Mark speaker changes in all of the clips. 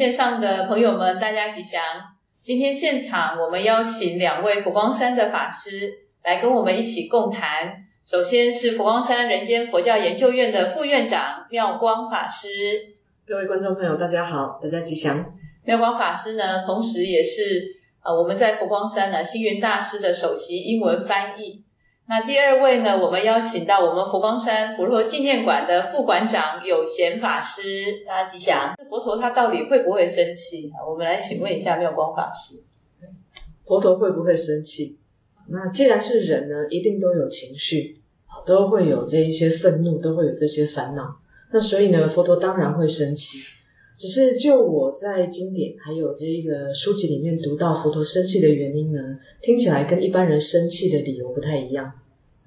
Speaker 1: 线上的朋友们，大家吉祥！今天现场我们邀请两位佛光山的法师来跟我们一起共谈。首先是佛光山人间佛教研究院的副院长妙光法师。
Speaker 2: 各位观众朋友，大家好，大家吉祥。
Speaker 1: 妙光法师呢，同时也是呃我们在佛光山呢星云大师的首席英文翻译。那第二位呢，我们邀请到我们佛光山佛陀纪念馆的副馆长有贤法师，大家吉祥。佛陀他到底会不会生气？我们来请问一下妙光法师，
Speaker 2: 佛陀会不会生气？那既然是人呢，一定都有情绪，都会有这一些愤怒，都会有这些烦恼。那所以呢，佛陀当然会生气。只是就我在经典还有这个书籍里面读到佛陀生气的原因呢，听起来跟一般人生气的理由不太一样。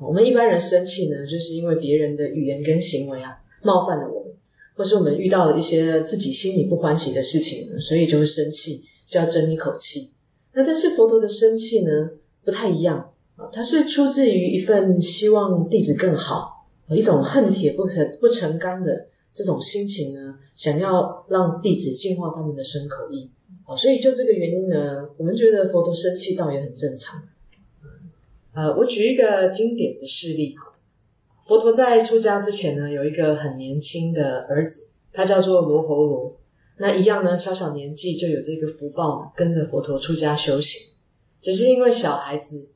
Speaker 2: 我们一般人生气呢，就是因为别人的语言跟行为啊冒犯了我们，或是我们遇到了一些自己心里不欢喜的事情，所以就会生气，就要争一口气。那但是佛陀的生气呢不太一样啊，他是出自于一份希望弟子更好，一种恨铁不成不成钢的这种心情呢，想要让弟子净化他们的身口意啊，所以就这个原因呢，我们觉得佛陀生气倒也很正常。呃，我举一个经典的事例哈。佛陀在出家之前呢，有一个很年轻的儿子，他叫做罗侯罗。那一样呢，小小年纪就有这个福报，跟着佛陀出家修行。只是因为小孩子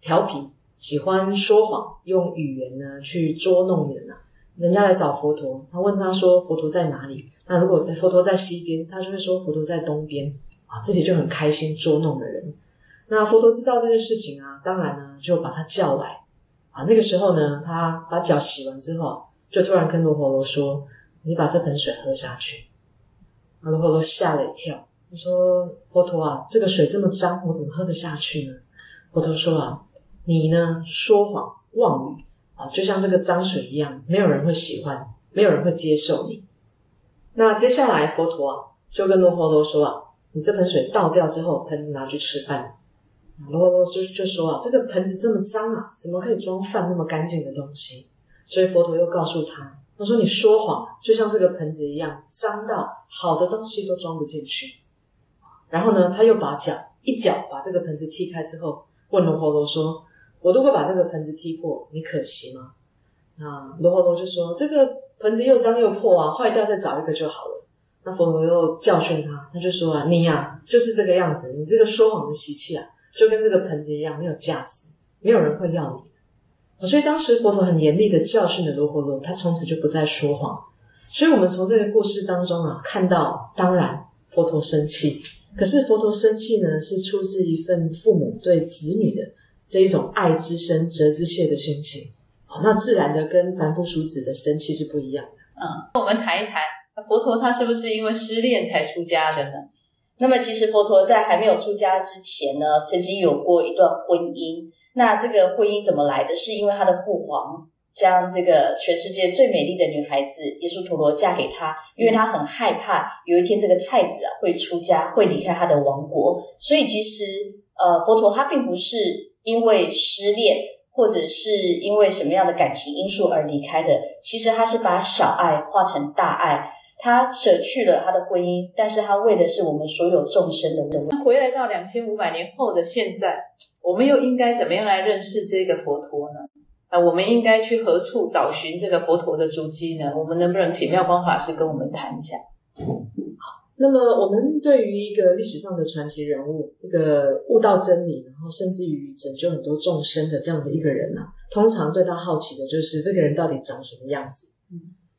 Speaker 2: 调皮，喜欢说谎，用语言呢去捉弄人啊。人家来找佛陀，他问他说：“佛陀在哪里？”那如果在佛陀在西边，他就会说：“佛陀在东边。”啊，自己就很开心捉弄的人。那佛陀知道这件事情啊，当然呢就把他叫来啊。那个时候呢，他把脚洗完之后，就突然跟罗婆罗说：“你把这盆水喝下去。”罗婆罗吓了一跳，他说：“佛陀啊，这个水这么脏，我怎么喝得下去呢？”佛陀说：“啊，你呢说谎妄语啊，就像这个脏水一样，没有人会喜欢，没有人会接受你。”那接下来佛陀啊就跟罗婆罗说：“啊，你这盆水倒掉之后，盆拿去吃饭。”罗罗就就说啊，这个盆子这么脏啊，怎么可以装饭那么干净的东西？所以佛陀又告诉他，他说你说谎，就像这个盆子一样，脏到好的东西都装不进去。然后呢，他又把脚一脚把这个盆子踢开之后，问罗婆罗说：“我如果把这个盆子踢破，你可惜吗？”那罗婆罗就说：“这个盆子又脏又破啊，坏掉再找一个就好了。”那佛陀又教训他，他就说啊：“你呀，就是这个样子，你这个说谎的习气啊。”就跟这个盆子一样，没有价值，没有人会要你。所以当时佛陀很严厉的教训了罗婆罗，他从此就不再说谎。所以，我们从这个故事当中啊，看到，当然佛陀生气，可是佛陀生气呢，是出自一份父母对子女的这一种爱之深、责之切的心情。那自然的跟凡夫俗子的生气是不一样的。
Speaker 1: 嗯，我们谈一谈佛陀他是不是因为失恋才出家的呢？
Speaker 3: 那么，其实佛陀在还没有出家之前呢，曾经有过一段婚姻。那这个婚姻怎么来的？是因为他的父皇将这个全世界最美丽的女孩子耶稣陀罗嫁给他，因为他很害怕有一天这个太子啊会出家，会离开他的王国。所以，其实呃，佛陀他并不是因为失恋，或者是因为什么样的感情因素而离开的。其实他是把小爱化成大爱。他舍去了他的婚姻，但是他为的是我们所有众生的人。
Speaker 1: 他回来到两千五百年后的现在，我们又应该怎么样来认识这个佛陀呢？啊，我们应该去何处找寻这个佛陀的足迹呢？我们能不能请妙光法师跟我们谈一下？
Speaker 2: 好，那么我们对于一个历史上的传奇人物，一个悟道真理，然后甚至于拯救很多众生的这样的一个人呢，通常对他好奇的就是这个人到底长什么样子。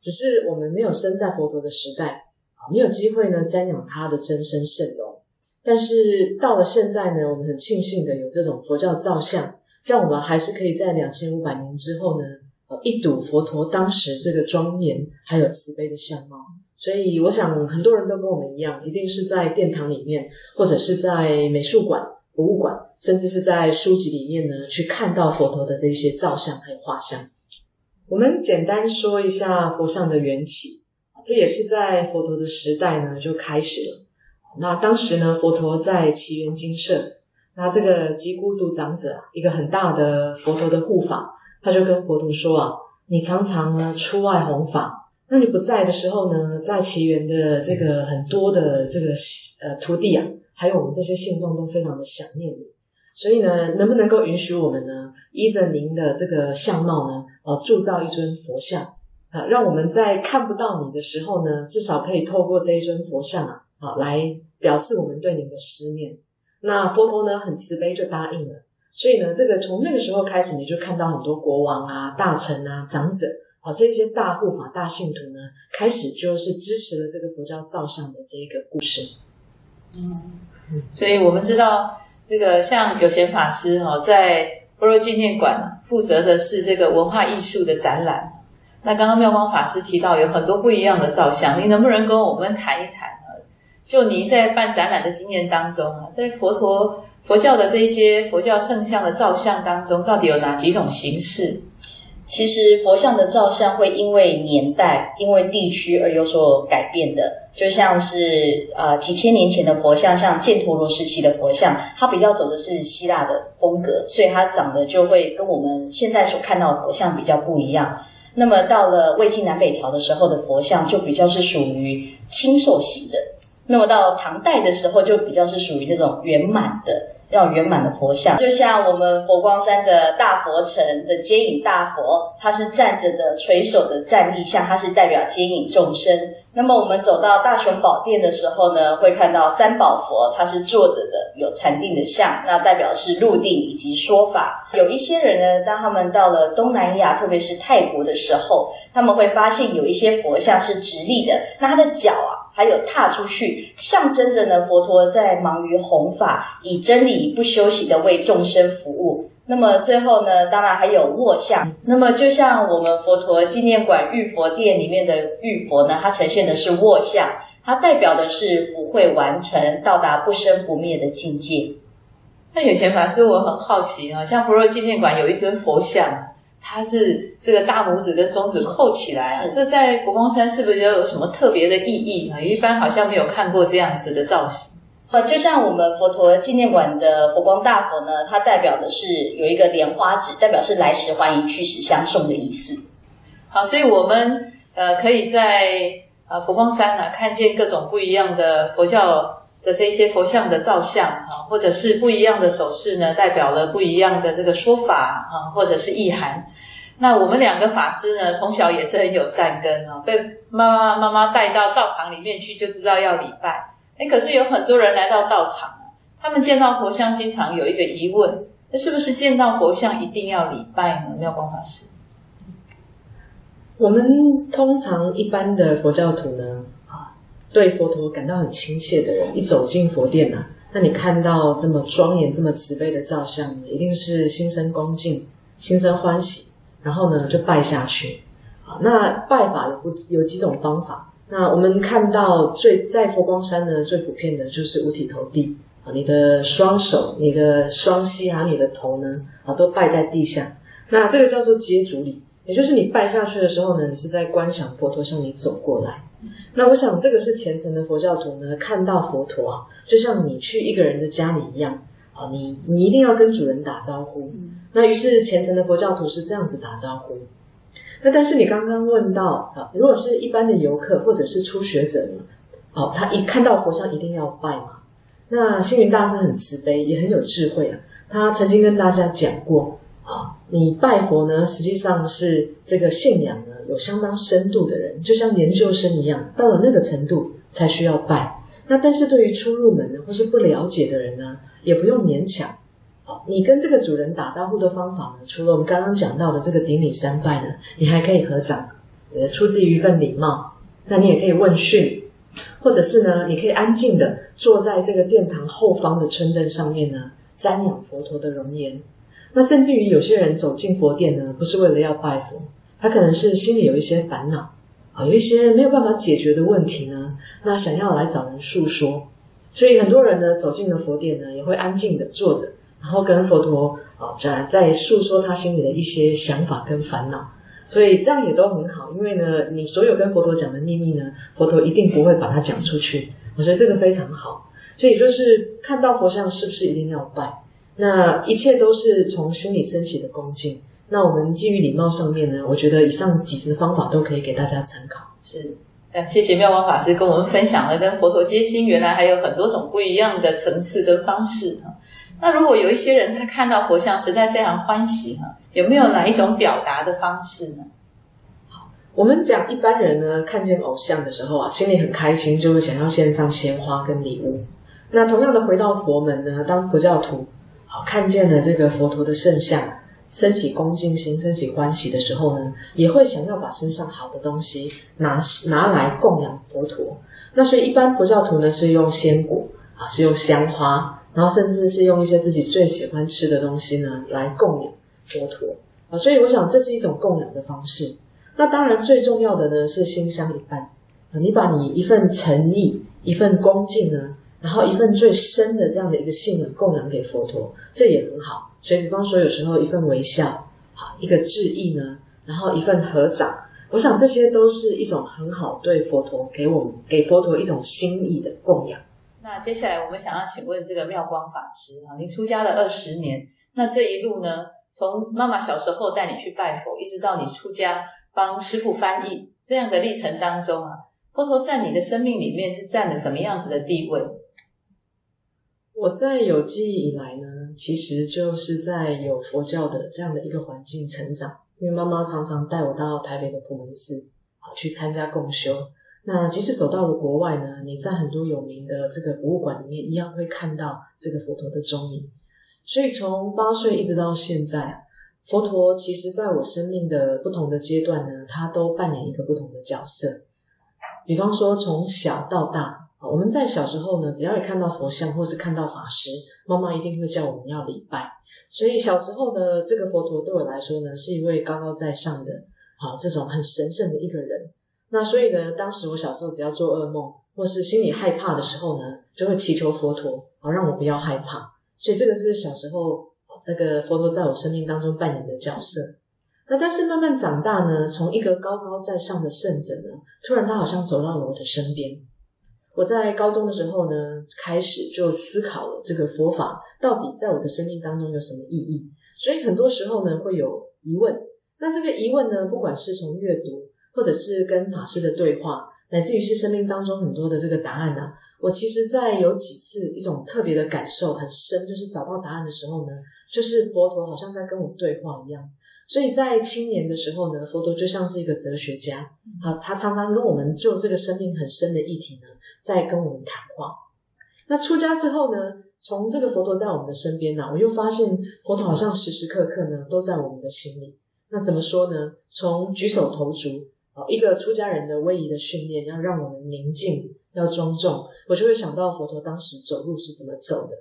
Speaker 2: 只是我们没有生在佛陀的时代啊，没有机会呢瞻仰他的真身圣容。但是到了现在呢，我们很庆幸的有这种佛教造像，让我们还是可以在两千五百年之后呢，呃，一睹佛陀当时这个庄严还有慈悲的相貌。所以我想很多人都跟我们一样，一定是在殿堂里面，或者是在美术馆、博物馆，甚至是在书籍里面呢，去看到佛陀的这些造像还有画像。我们简单说一下佛像的缘起，这也是在佛陀的时代呢就开始了。那当时呢，佛陀在奇缘精舍，那这个吉孤独长者啊，一个很大的佛陀的护法，他就跟佛陀说啊：“你常常呢出外弘法。那你不在的时候呢，在奇缘的这个很多的这个呃徒弟啊，还有我们这些信众都非常的想念你，所以呢，能不能够允许我们呢，依着您的这个相貌呢，呃，铸造一尊佛像啊，让我们在看不到你的时候呢，至少可以透过这一尊佛像啊，好，来表示我们对您的思念。那佛陀呢，很慈悲就答应了。所以呢，这个从那个时候开始，你就看到很多国王啊、大臣啊、长者啊这些大护法、大信徒呢，开始就是支持了这个佛教造像的这一个故事。
Speaker 1: 嗯，所以我们知道，这个像有贤法师哈，在般若纪念馆负责的是这个文化艺术的展览。那刚刚妙光法师提到有很多不一样的造像，你能不能跟我们谈一谈呢？就您在办展览的经验当中啊，在佛陀。佛教的这些佛教圣像的造像当中，到底有哪几种形式？
Speaker 3: 其实佛像的造像会因为年代、因为地区而有所改变的。就像是呃几千年前的佛像，像犍陀罗时期的佛像，它比较走的是希腊的风格，所以它长得就会跟我们现在所看到的佛像比较不一样。那么到了魏晋南北朝的时候的佛像，就比较是属于清瘦型的。那么到唐代的时候，就比较是属于这种圆满的。要圆满的佛像，就像我们佛光山的大佛城的接引大佛，它是站着的垂手的站立像，它是代表接引众生。那么我们走到大雄宝殿的时候呢，会看到三宝佛，它是坐着的，有禅定的像，那代表是入定以及说法。有一些人呢，当他们到了东南亚，特别是泰国的时候，他们会发现有一些佛像是直立的，那他的脚。还有踏出去，象征着呢，佛陀在忙于弘法，以真理不休息的为众生服务。那么最后呢，当然还有卧像。那么就像我们佛陀纪念馆玉佛殿里面的玉佛呢，它呈现的是卧像，它代表的是不会完成，到达不生不灭的境界。
Speaker 1: 那有钱法师，我很好奇啊，像佛陀纪念馆有一尊佛像。它是这个大拇指跟中指扣起来，这在佛光山是不是有什么特别的意义呢？一般好像没有看过这样子的造型。
Speaker 3: 呃，就像我们佛陀纪念馆的佛光大佛呢，它代表的是有一个莲花指，代表是来时欢迎，去时相送的意思。
Speaker 1: 好，所以我们呃可以在呃佛光山呢看见各种不一样的佛教的这些佛像的造像啊，或者是不一样的手势呢，代表了不一样的这个说法啊，或者是意涵。那我们两个法师呢，从小也是很有善根哦，被妈妈妈妈带到道场里面去，就知道要礼拜。哎，可是有很多人来到道场他们见到佛像，经常有一个疑问：那是不是见到佛像一定要礼拜呢？妙光法师，
Speaker 2: 我们通常一般的佛教徒呢，啊，对佛陀感到很亲切的人，一走进佛殿呢，那你看到这么庄严、这么慈悲的造像，一定是心生恭敬，心生欢喜。然后呢，就拜下去。好，那拜法有不有几种方法？那我们看到最在佛光山呢，最普遍的就是五体投地啊，你的双手、你的双膝还有你的头呢，啊，都拜在地下。那这个叫做接足礼，也就是你拜下去的时候呢，你是在观想佛陀向你走过来。那我想这个是虔诚的佛教徒呢，看到佛陀啊，就像你去一个人的家里一样啊，你你一定要跟主人打招呼。那于是虔诚的佛教徒是这样子打招呼。那但是你刚刚问到啊，如果是一般的游客或者是初学者呢？好，他一看到佛像一定要拜嘛？那星云大师很慈悲，也很有智慧啊。他曾经跟大家讲过啊，你拜佛呢，实际上是这个信仰呢有相当深度的人，就像研究生一样，到了那个程度才需要拜。那但是对于初入门的或是不了解的人呢，也不用勉强。你跟这个主人打招呼的方法呢？除了我们刚刚讲到的这个顶礼三拜呢，你还可以合掌，呃，出自于一份礼貌。那你也可以问讯，或者是呢，你可以安静的坐在这个殿堂后方的春凳上面呢，瞻仰佛陀的容颜。那甚至于有些人走进佛殿呢，不是为了要拜佛，他可能是心里有一些烦恼啊，有一些没有办法解决的问题呢，那想要来找人诉说。所以很多人呢，走进了佛殿呢，也会安静的坐着。然后跟佛陀啊在在诉说他心里的一些想法跟烦恼，所以这样也都很好。因为呢，你所有跟佛陀讲的秘密呢，佛陀一定不会把它讲出去。我觉得这个非常好。所以就是看到佛像是不是一定要拜？那一切都是从心里升起的恭敬。那我们基于礼貌上面呢，我觉得以上几个方法都可以给大家参考。
Speaker 1: 是，那谢谢妙光法师跟我们分享了跟佛陀接心，原来还有很多种不一样的层次跟方式哈。那如果有一些人他看到佛像实在非常欢喜哈，有没有哪一种表达的方式呢？
Speaker 2: 我们讲一般人呢，看见偶像的时候啊，心里很开心，就会想要献上鲜花跟礼物。那同样的，回到佛门呢，当佛教徒好看见了这个佛陀的圣像，升起恭敬心、升起欢喜的时候呢，也会想要把身上好的东西拿拿来供养佛陀。那所以一般佛教徒呢，是用鲜果啊，是用香花，然后甚至是用一些自己最喜欢吃的东西呢，来供养佛陀啊。所以我想，这是一种供养的方式。那当然，最重要的呢是心香一饭啊，你把你一份诚意、一份恭敬呢。然后一份最深的这样的一个信仰供养给佛陀，这也很好。所以，比方说有时候一份微笑，好一个致意呢，然后一份合掌，我想这些都是一种很好对佛陀给我们给佛陀一种心意的供养。
Speaker 1: 那接下来我们想要请问这个妙光法师啊，您出家了二十年，那这一路呢，从妈妈小时候带你去拜佛，一直到你出家帮师父翻译这样的历程当中啊，佛陀在你的生命里面是占了什么样子的地位？
Speaker 2: 我在有记忆以来呢，其实就是在有佛教的这样的一个环境成长。因为妈妈常常带我到台北的普门寺啊去参加共修。那即使走到了国外呢，你在很多有名的这个博物馆里面，一样会看到这个佛陀的踪影。所以从八岁一直到现在，佛陀其实在我生命的不同的阶段呢，他都扮演一个不同的角色。比方说，从小到大。我们在小时候呢，只要一看到佛像或是看到法师，妈妈一定会叫我们要礼拜。所以小时候呢，这个佛陀对我来说呢，是一位高高在上的，好这种很神圣的一个人。那所以呢，当时我小时候只要做噩梦或是心里害怕的时候呢，就会祈求佛陀，好让我不要害怕。所以这个是小时候这个佛陀在我生命当中扮演的角色。那但是慢慢长大呢，从一个高高在上的圣者呢，突然他好像走到了我的身边。我在高中的时候呢，开始就思考了这个佛法到底在我的生命当中有什么意义。所以很多时候呢，会有疑问。那这个疑问呢，不管是从阅读，或者是跟法师的对话，乃至于是生命当中很多的这个答案呢，我其实，在有几次一种特别的感受很深，就是找到答案的时候呢，就是佛陀好像在跟我对话一样。所以在青年的时候呢，佛陀就像是一个哲学家，啊，他常常跟我们就这个生命很深的议题呢，在跟我们谈话。那出家之后呢，从这个佛陀在我们的身边呢，我又发现佛陀好像时时刻刻呢都在我们的心里。那怎么说呢？从举手投足啊，一个出家人的威仪的训练，要让我们宁静，要庄重，我就会想到佛陀当时走路是怎么走的。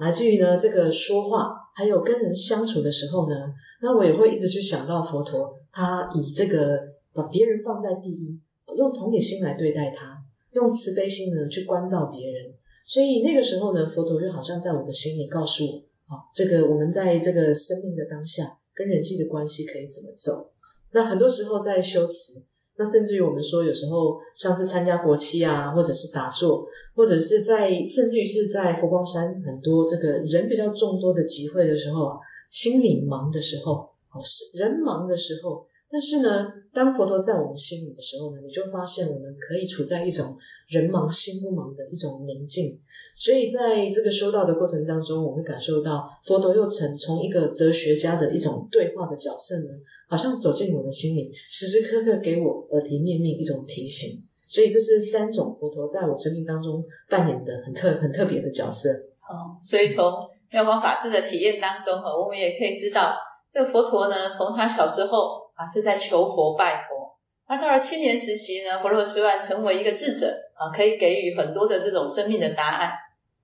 Speaker 2: 来自于呢这个说话，还有跟人相处的时候呢。那我也会一直去想到佛陀，他以这个把别人放在第一，用同理心来对待他，用慈悲心呢去关照别人。所以那个时候呢，佛陀就好像在我的心里告诉我：，啊，这个我们在这个生命的当下，跟人际的关系可以怎么走？那很多时候在修持，那甚至于我们说，有时候像是参加佛七啊，或者是打坐，或者是在甚至于是在佛光山很多这个人比较众多的集会的时候啊。心里忙的时候，哦，是人忙的时候。但是呢，当佛陀在我们心里的时候呢，你就发现我们可以处在一种人忙心不忙的一种宁静。所以在这个修道的过程当中，我们感受到佛陀又成从一个哲学家的一种对话的角色呢，好像走进我的心里，时时刻刻给我耳提面命一种提醒。所以这是三种佛陀在我生命当中扮演的很特很特别的角色。
Speaker 1: 哦，所以从。妙光法师的体验当中，哈，我们也可以知道，这个佛陀呢，从他小时候啊是在求佛拜佛，而到了青年时期呢，佛陀虽然成为一个智者啊，可以给予很多的这种生命的答案。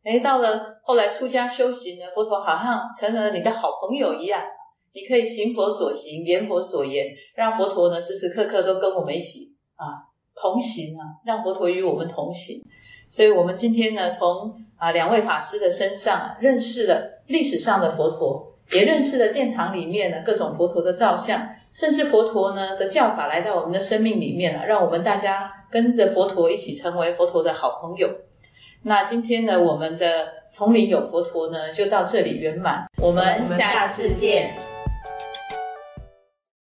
Speaker 1: 哎，到了后来出家修行呢，佛陀好像成了你的好朋友一样，你可以行佛所行，言佛所言，让佛陀呢时时刻刻都跟我们一起啊同行啊，让佛陀与我们同行。所以，我们今天呢，从啊两位法师的身上认识了历史上的佛陀，也认识了殿堂里面呢各种佛陀的造像，甚至佛陀呢的教法来到我们的生命里面了，让我们大家跟着佛陀一起成为佛陀的好朋友。那今天呢，我们的丛林有佛陀呢，就到这里圆满。我们下次见。